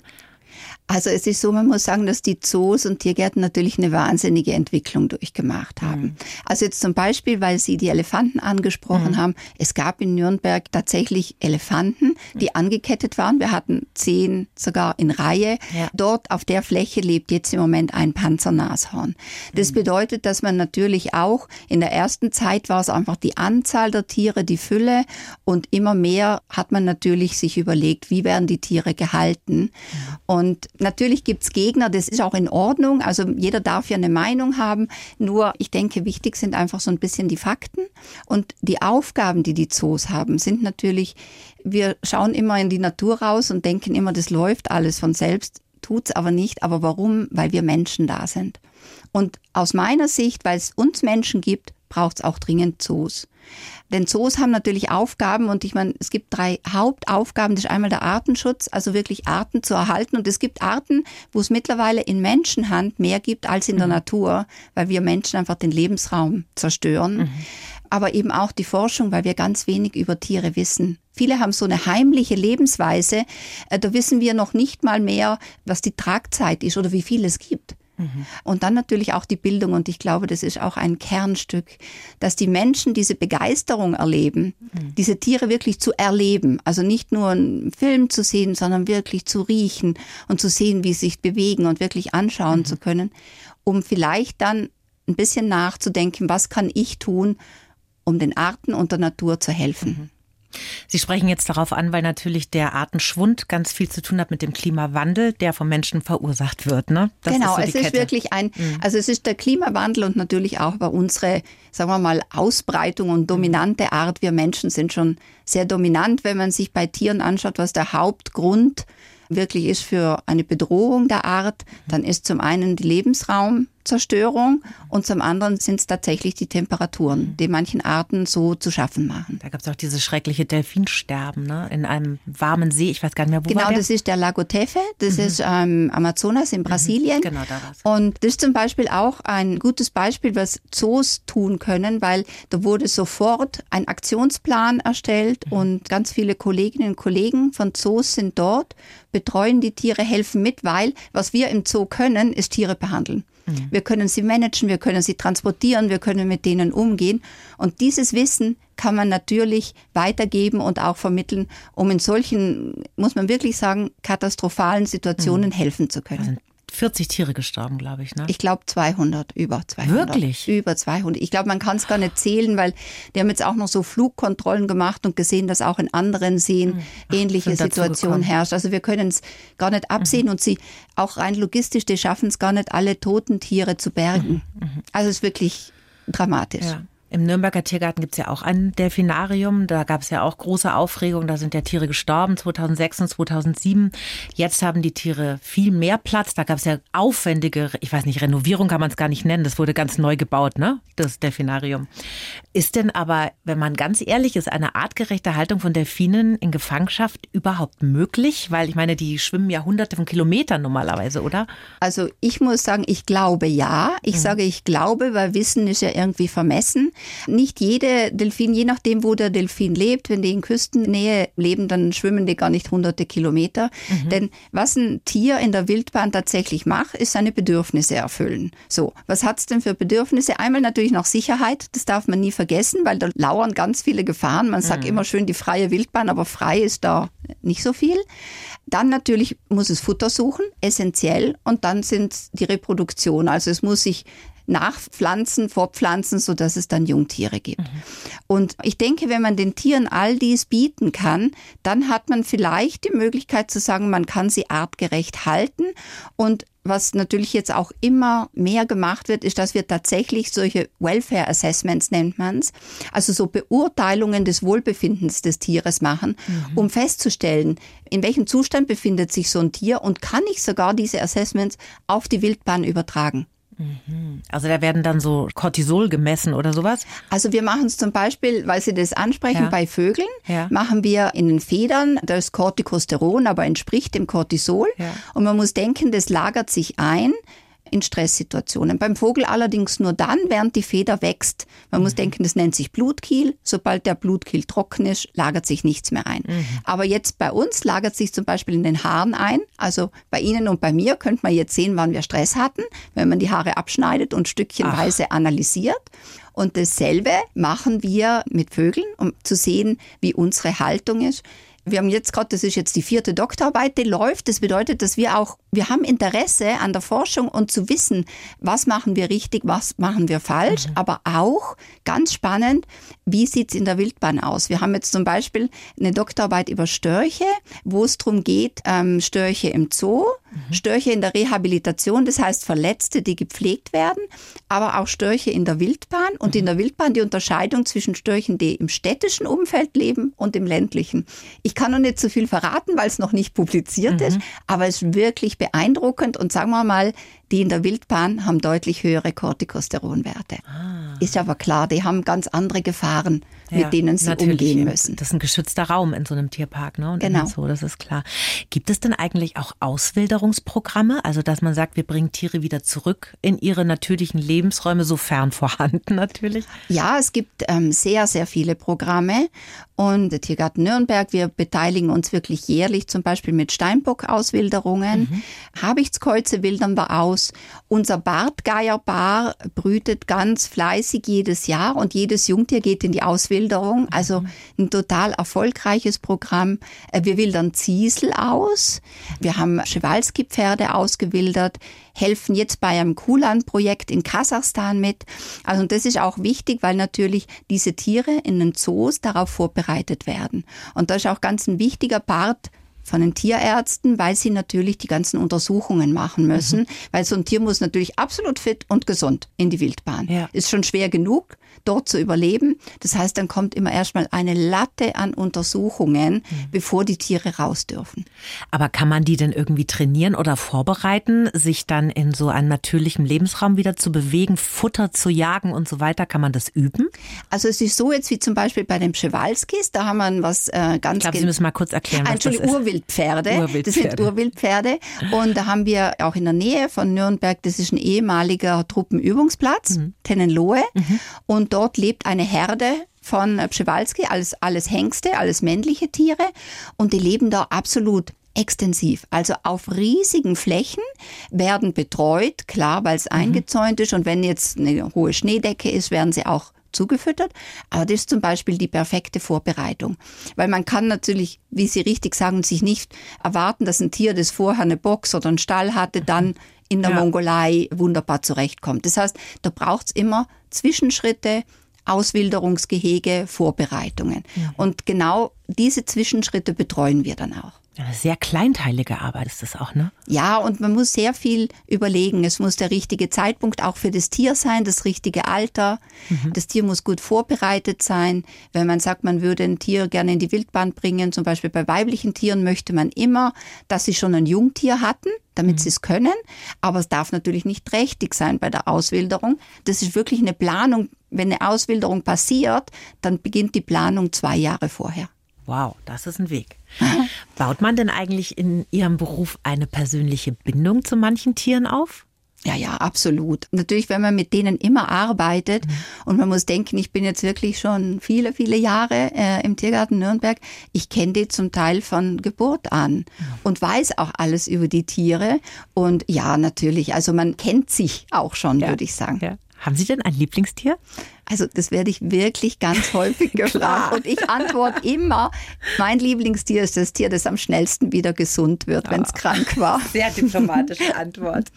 Also es ist so, man muss sagen, dass die Zoos und Tiergärten natürlich eine wahnsinnige Entwicklung durchgemacht haben. Mhm. Also jetzt zum Beispiel, weil Sie die Elefanten angesprochen mhm. haben, es gab in Nürnberg tatsächlich Elefanten, die mhm. angekettet waren. Wir hatten zehn sogar in Reihe. Ja. Dort auf der Fläche lebt jetzt im Moment ein Panzernashorn. Das mhm. bedeutet, dass man natürlich auch in der ersten Zeit war es einfach die Anzahl der Tiere, die Fülle und immer mehr hat man natürlich sich überlegt, wie werden die Tiere gehalten. Mhm. Und natürlich gibt's Gegner, das ist auch in Ordnung. Also jeder darf ja eine Meinung haben. Nur ich denke, wichtig sind einfach so ein bisschen die Fakten. Und die Aufgaben, die die Zoos haben, sind natürlich, wir schauen immer in die Natur raus und denken immer, das läuft alles von selbst. Tut's aber nicht. Aber warum? Weil wir Menschen da sind. Und aus meiner Sicht, weil es uns Menschen gibt, braucht es auch dringend Zoos. Denn Zoos haben natürlich Aufgaben und ich meine, es gibt drei Hauptaufgaben. Das ist einmal der Artenschutz, also wirklich Arten zu erhalten. Und es gibt Arten, wo es mittlerweile in Menschenhand mehr gibt als in der mhm. Natur, weil wir Menschen einfach den Lebensraum zerstören. Mhm. Aber eben auch die Forschung, weil wir ganz wenig über Tiere wissen. Viele haben so eine heimliche Lebensweise. Äh, da wissen wir noch nicht mal mehr, was die Tragzeit ist oder wie viel es gibt. Und dann natürlich auch die Bildung. Und ich glaube, das ist auch ein Kernstück, dass die Menschen diese Begeisterung erleben, diese Tiere wirklich zu erleben. Also nicht nur einen Film zu sehen, sondern wirklich zu riechen und zu sehen, wie sie sich bewegen und wirklich anschauen mhm. zu können, um vielleicht dann ein bisschen nachzudenken, was kann ich tun, um den Arten und der Natur zu helfen. Mhm. Sie sprechen jetzt darauf an, weil natürlich der Artenschwund ganz viel zu tun hat mit dem Klimawandel, der vom Menschen verursacht wird. Ne? Das genau, ist so es ist wirklich ein, mhm. also es ist der Klimawandel und natürlich auch bei unsere, sagen wir mal, Ausbreitung und dominante Art. Wir Menschen sind schon sehr dominant, wenn man sich bei Tieren anschaut, was der Hauptgrund wirklich ist für eine Bedrohung der Art, dann ist zum einen die Lebensraum Zerstörung und zum anderen sind es tatsächlich die Temperaturen, mhm. die manchen Arten so zu schaffen machen. Da gab es auch dieses schreckliche Delfinsterben ne? in einem warmen See, ich weiß gar nicht mehr, wo Genau, das ist der Lago Tefe, das mhm. ist ähm, Amazonas in mhm. Brasilien. Mhm. Genau, da war's. Und das ist zum Beispiel auch ein gutes Beispiel, was Zoos tun können, weil da wurde sofort ein Aktionsplan erstellt mhm. und ganz viele Kolleginnen und Kollegen von Zoos sind dort, betreuen die Tiere, helfen mit, weil was wir im Zoo können, ist Tiere behandeln. Mhm. Wir können sie managen, wir können sie transportieren, wir können mit denen umgehen. Und dieses Wissen kann man natürlich weitergeben und auch vermitteln, um in solchen, muss man wirklich sagen, katastrophalen Situationen mhm. helfen zu können. Also 40 Tiere gestorben, glaube ich. Ne? Ich glaube 200, über 200. Wirklich? Über 200. Ich glaube, man kann es gar nicht zählen, weil die haben jetzt auch noch so Flugkontrollen gemacht und gesehen, dass auch in anderen Seen hm. Ach, ähnliche Situation herrscht. Also wir können es gar nicht absehen mhm. und sie auch rein logistisch, die schaffen es gar nicht, alle toten Tiere zu bergen. Mhm. mhm. Also es ist wirklich dramatisch. Ja. Im Nürnberger Tiergarten gibt es ja auch ein Delfinarium. Da gab es ja auch große Aufregung. Da sind ja Tiere gestorben 2006 und 2007. Jetzt haben die Tiere viel mehr Platz. Da gab es ja aufwendige, ich weiß nicht, Renovierung kann man es gar nicht nennen. Das wurde ganz neu gebaut, ne? Das Delfinarium. Ist denn aber, wenn man ganz ehrlich ist, eine artgerechte Haltung von Delfinen in Gefangenschaft überhaupt möglich? Weil ich meine, die schwimmen ja hunderte von Kilometern normalerweise, oder? Also ich muss sagen, ich glaube ja. Ich mhm. sage, ich glaube, weil Wissen ist ja irgendwie vermessen. Nicht jede Delfin, je nachdem, wo der Delfin lebt, wenn die in Küstennähe leben, dann schwimmen die gar nicht hunderte Kilometer. Mhm. Denn was ein Tier in der Wildbahn tatsächlich macht, ist seine Bedürfnisse erfüllen. So, was hat es denn für Bedürfnisse? Einmal natürlich noch Sicherheit, das darf man nie vergessen, weil da lauern ganz viele Gefahren. Man sagt mhm. immer schön die freie Wildbahn, aber frei ist da nicht so viel. Dann natürlich muss es Futter suchen, essentiell. Und dann sind die Reproduktion. Also es muss sich nachpflanzen, fortpflanzen, so dass es dann Jungtiere gibt. Mhm. Und ich denke, wenn man den Tieren all dies bieten kann, dann hat man vielleicht die Möglichkeit zu sagen, man kann sie artgerecht halten und was natürlich jetzt auch immer mehr gemacht wird, ist, dass wir tatsächlich solche Welfare Assessments nennt man es, also so Beurteilungen des Wohlbefindens des Tieres machen, mhm. um festzustellen, in welchem Zustand befindet sich so ein Tier und kann ich sogar diese Assessments auf die Wildbahn übertragen. Mhm. Also da werden dann so Cortisol gemessen oder sowas? Also wir machen es zum Beispiel, weil Sie das ansprechen, ja. bei Vögeln ja. machen wir in den Federn das Corticosteron, aber entspricht dem Cortisol. Ja. Und man muss denken, das lagert sich ein in Stresssituationen. Beim Vogel allerdings nur dann, während die Feder wächst. Man mhm. muss denken, das nennt sich Blutkiel. Sobald der Blutkiel trocken ist, lagert sich nichts mehr ein. Mhm. Aber jetzt bei uns lagert sich zum Beispiel in den Haaren ein. Also bei Ihnen und bei mir könnte man jetzt sehen, wann wir Stress hatten, wenn man die Haare abschneidet und stückchenweise Ach. analysiert. Und dasselbe machen wir mit Vögeln, um zu sehen, wie unsere Haltung ist wir haben jetzt gerade, das ist jetzt die vierte Doktorarbeit, die läuft. Das bedeutet, dass wir auch, wir haben Interesse an der Forschung und zu wissen, was machen wir richtig, was machen wir falsch, mhm. aber auch ganz spannend, wie sieht's in der Wildbahn aus? Wir haben jetzt zum Beispiel eine Doktorarbeit über Störche, wo es darum geht, ähm, Störche im Zoo, mhm. Störche in der Rehabilitation, das heißt Verletzte, die gepflegt werden, aber auch Störche in der Wildbahn und mhm. in der Wildbahn die Unterscheidung zwischen Störchen, die im städtischen Umfeld leben und im ländlichen. Ich kann noch nicht so viel verraten, weil es noch nicht publiziert mhm. ist, aber es ist wirklich beeindruckend und sagen wir mal, die in der Wildbahn haben deutlich höhere Corticosteronwerte. Ah. Ist aber klar, die haben ganz andere Gefahren, ja, mit denen sie umgehen müssen. Das ist ein geschützter Raum in so einem Tierpark, ne? Und genau. So, das ist klar. Gibt es denn eigentlich auch Auswilderungsprogramme? Also, dass man sagt, wir bringen Tiere wieder zurück in ihre natürlichen Lebensräume, sofern vorhanden natürlich? Ja, es gibt ähm, sehr, sehr viele Programme. Und der Tiergarten Nürnberg, wir beteiligen uns wirklich jährlich zum Beispiel mit Steinbock-Auswilderungen. Mhm. Habichtskreuze wildern wir aus. Unser Bartgeierpaar brütet ganz fleißig jedes Jahr und jedes Jungtier geht in die Auswilderung. Also mhm. ein total erfolgreiches Programm. Äh, wir wildern Ziesel aus. Wir haben Schewalski-Pferde ausgewildert helfen jetzt bei einem Kulan-Projekt in Kasachstan mit. Also das ist auch wichtig, weil natürlich diese Tiere in den Zoos darauf vorbereitet werden. Und das ist auch ganz ein wichtiger Part von den Tierärzten, weil sie natürlich die ganzen Untersuchungen machen müssen, mhm. weil so ein Tier muss natürlich absolut fit und gesund in die Wildbahn. Ja. Ist schon schwer genug, dort zu überleben. Das heißt, dann kommt immer erstmal eine Latte an Untersuchungen, mhm. bevor die Tiere raus dürfen. Aber kann man die denn irgendwie trainieren oder vorbereiten, sich dann in so einem natürlichen Lebensraum wieder zu bewegen, Futter zu jagen und so weiter? Kann man das üben? Also es ist so jetzt wie zum Beispiel bei den Przewalskis, da haben wir was äh, ganz... Ich glaube, Sie müssen mal kurz erklären, was das ist. Urwildpferde. Urwildpferde. Das sind Urwildpferde. Und da haben wir auch in der Nähe von Nürnberg, das ist ein ehemaliger Truppenübungsplatz, mhm. Tennenlohe. Mhm. Und dort lebt eine Herde von Przewalski, alles, alles Hengste, alles männliche Tiere. Und die leben da absolut extensiv. Also auf riesigen Flächen werden betreut, klar, weil es mhm. eingezäunt ist. Und wenn jetzt eine hohe Schneedecke ist, werden sie auch zugefüttert. Aber das ist zum Beispiel die perfekte Vorbereitung. Weil man kann natürlich, wie Sie richtig sagen, sich nicht erwarten, dass ein Tier, das vorher eine Box oder einen Stall hatte, dann in der ja. Mongolei wunderbar zurechtkommt. Das heißt, da braucht es immer Zwischenschritte, Auswilderungsgehege, Vorbereitungen. Mhm. Und genau diese Zwischenschritte betreuen wir dann auch. Eine sehr kleinteilige Arbeit ist das auch, ne? Ja, und man muss sehr viel überlegen. Es muss der richtige Zeitpunkt auch für das Tier sein, das richtige Alter. Mhm. Das Tier muss gut vorbereitet sein. Wenn man sagt, man würde ein Tier gerne in die Wildbahn bringen, zum Beispiel bei weiblichen Tieren, möchte man immer, dass sie schon ein Jungtier hatten, damit mhm. sie es können. Aber es darf natürlich nicht trächtig sein bei der Auswilderung. Das ist wirklich eine Planung. Wenn eine Auswilderung passiert, dann beginnt die Planung zwei Jahre vorher. Wow, das ist ein Weg. Baut man denn eigentlich in Ihrem Beruf eine persönliche Bindung zu manchen Tieren auf? Ja, ja, absolut. Natürlich, wenn man mit denen immer arbeitet mhm. und man muss denken, ich bin jetzt wirklich schon viele, viele Jahre äh, im Tiergarten Nürnberg. Ich kenne die zum Teil von Geburt an mhm. und weiß auch alles über die Tiere. Und ja, natürlich, also man kennt sich auch schon, ja. würde ich sagen. Ja. Haben Sie denn ein Lieblingstier? Also das werde ich wirklich ganz häufig gefragt und ich antworte immer, mein Lieblingstier ist das Tier, das am schnellsten wieder gesund wird, wenn es ah, krank war. Sehr diplomatische Antwort.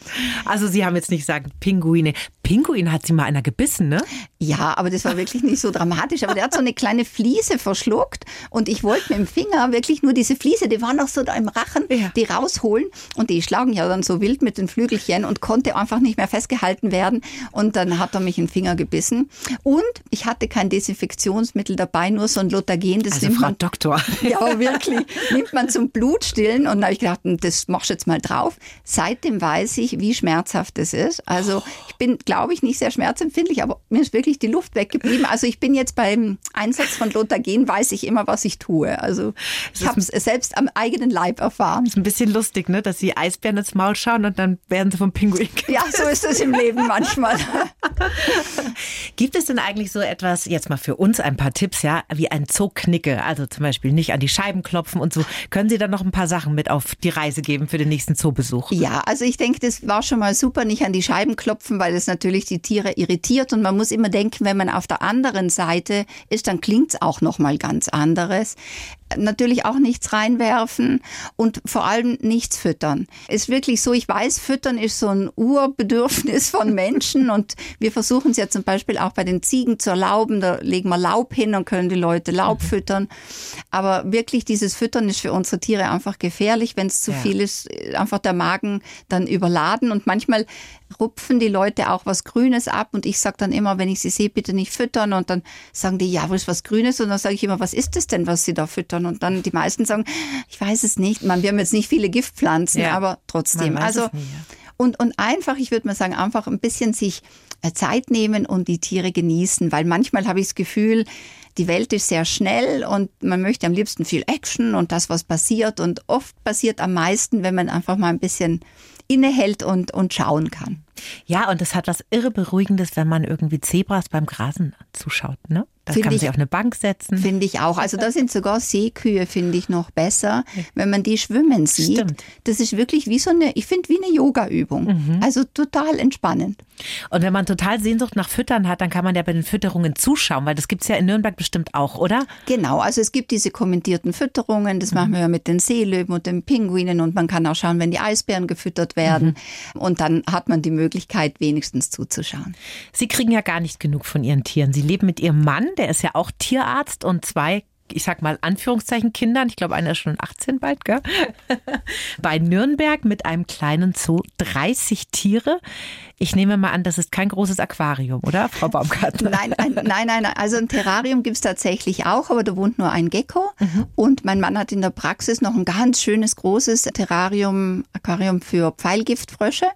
Also Sie haben jetzt nicht gesagt Pinguine. Pinguin hat sie mal einer gebissen, ne? Ja, aber das war wirklich nicht so dramatisch. Aber der hat so eine kleine Fliese verschluckt und ich wollte mit dem Finger wirklich nur diese Fliese, die war noch so da im Rachen, ja. die rausholen und die schlagen ja dann so wild mit den Flügelchen und konnte einfach nicht mehr festgehalten werden und dann hat er mich im Finger gebissen. Und ich hatte kein Desinfektionsmittel dabei, nur so ein Lotagen. Das also nimmt Frau man, Doktor. Ja, wirklich. nimmt man zum Blutstillen. Und da habe ich gedacht, hm, das machst du jetzt mal drauf. Seitdem weiß ich, wie schmerzhaft das ist. Also ich bin, glaube ich, nicht sehr schmerzempfindlich, aber mir ist wirklich die Luft weggeblieben. Also ich bin jetzt beim Einsatz von Lotagen, weiß ich immer, was ich tue. Also ich habe es selbst am eigenen Leib erfahren. Ist ein bisschen lustig, ne? dass die Eisbären ins Maul schauen und dann werden sie vom Pinguin. Ja, so ist es im Leben manchmal. Gibt es denn eigentlich so etwas, jetzt mal für uns ein paar Tipps, ja, wie ein Zooknicke? Also zum Beispiel nicht an die Scheiben klopfen und so. Können Sie da noch ein paar Sachen mit auf die Reise geben für den nächsten Zoobesuch? Ja, also ich denke, das war schon mal super, nicht an die Scheiben klopfen, weil das natürlich die Tiere irritiert. Und man muss immer denken, wenn man auf der anderen Seite ist, dann klingt es auch noch mal ganz anderes natürlich auch nichts reinwerfen und vor allem nichts füttern. Ist wirklich so, ich weiß, füttern ist so ein Urbedürfnis von Menschen und wir versuchen es ja zum Beispiel auch bei den Ziegen zu erlauben. Da legen wir Laub hin und können die Leute Laub mhm. füttern. Aber wirklich dieses Füttern ist für unsere Tiere einfach gefährlich. Wenn es zu ja. viel ist, einfach der Magen dann überladen und manchmal rupfen die Leute auch was Grünes ab und ich sage dann immer, wenn ich sie sehe, bitte nicht füttern und dann sagen die, ja, wo ist was Grünes? Und dann sage ich immer, was ist das denn, was sie da füttern? Und dann die meisten sagen, ich weiß es nicht. Man, wir haben jetzt nicht viele Giftpflanzen, ja, aber trotzdem. Also nie, ja. und, und einfach, ich würde mal sagen, einfach ein bisschen sich äh, Zeit nehmen und die Tiere genießen, weil manchmal habe ich das Gefühl, die Welt ist sehr schnell und man möchte am liebsten viel Action und das, was passiert. Und oft passiert am meisten, wenn man einfach mal ein bisschen innehält und, und schauen kann. Ja, und es hat was irre Beruhigendes, wenn man irgendwie Zebras beim Grasen zuschaut, ne? Da kann man ich, sich auf eine Bank setzen. Finde ich auch. Also da sind sogar Seekühe, finde ich, noch besser, wenn man die schwimmen sieht. Stimmt. Das ist wirklich wie so eine, ich finde, wie eine Yoga-Übung. Mhm. Also total entspannend. Und wenn man total Sehnsucht nach Füttern hat, dann kann man ja bei den Fütterungen zuschauen, weil das gibt es ja in Nürnberg bestimmt auch, oder? Genau, also es gibt diese kommentierten Fütterungen, das mhm. machen wir ja mit den Seelöwen und den Pinguinen und man kann auch schauen, wenn die Eisbären gefüttert werden. Mhm. Und dann hat man die Möglichkeit, wenigstens zuzuschauen. Sie kriegen ja gar nicht genug von Ihren Tieren. Sie leben mit Ihrem Mann, der ist ja auch Tierarzt und zwei ich sag mal Anführungszeichen Kindern, ich glaube einer ist schon 18 bald, gell? bei Nürnberg mit einem kleinen Zoo 30 Tiere. Ich nehme mal an, das ist kein großes Aquarium, oder, Frau Baumgartner? Nein, ein, nein, nein, also ein Terrarium gibt es tatsächlich auch, aber da wohnt nur ein Gecko. Mhm. Und mein Mann hat in der Praxis noch ein ganz schönes, großes Terrarium, Aquarium für Pfeilgiftfrösche.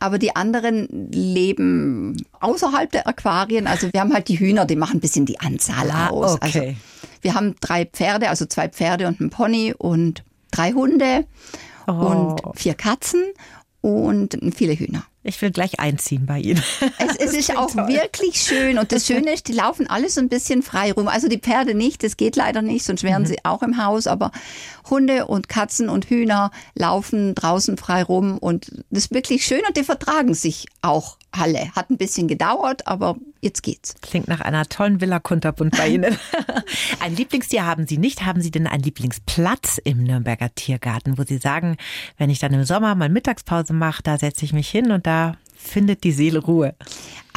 Aber die anderen leben außerhalb der Aquarien. Also wir haben halt die Hühner, die machen ein bisschen die Anzahl ah, aus. Also okay. Also wir haben drei Pferde, also zwei Pferde und ein Pony und drei Hunde oh. und vier Katzen und viele Hühner. Ich will gleich einziehen bei Ihnen. Es, es ist auch toll. wirklich schön und das Schöne ist, die laufen alle so ein bisschen frei rum. Also die Pferde nicht, das geht leider nicht, sonst wären mhm. sie auch im Haus, aber Hunde und Katzen und Hühner laufen draußen frei rum und das ist wirklich schön und die vertragen sich auch Halle. Hat ein bisschen gedauert, aber jetzt geht's. Klingt nach einer tollen Villa Kunterbund bei Ihnen. ein Lieblingstier haben Sie nicht. Haben Sie denn einen Lieblingsplatz im Nürnberger Tiergarten, wo Sie sagen, wenn ich dann im Sommer mal Mittagspause mache, da setze ich mich hin und da findet die Seele Ruhe?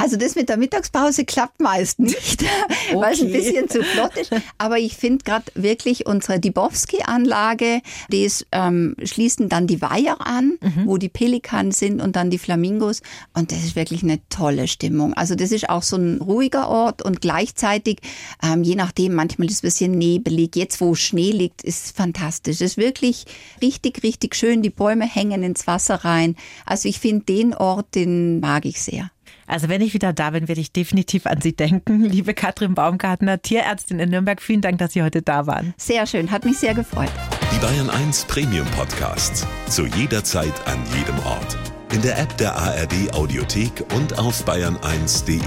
Also das mit der Mittagspause klappt meist nicht, okay. weil es ein bisschen zu flott ist. Aber ich finde gerade wirklich unsere Dibowski-Anlage, die ist, ähm, schließen dann die Weiher an, mhm. wo die Pelikan sind und dann die Flamingos. Und das ist wirklich eine tolle Stimmung. Also das ist auch so ein ruhiger Ort und gleichzeitig, ähm, je nachdem, manchmal ist es ein bisschen nebelig. Jetzt, wo Schnee liegt, ist fantastisch. Es ist wirklich richtig, richtig schön. Die Bäume hängen ins Wasser rein. Also ich finde den Ort, den mag ich sehr. Also wenn ich wieder da bin, werde ich definitiv an Sie denken. Liebe Katrin Baumgartner, Tierärztin in Nürnberg, vielen Dank, dass Sie heute da waren. Sehr schön, hat mich sehr gefreut. Die Bayern 1 Premium Podcasts. Zu jeder Zeit, an jedem Ort. In der App der ARD Audiothek und auf bayern1.de.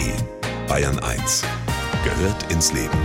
Bayern 1 gehört ins Leben.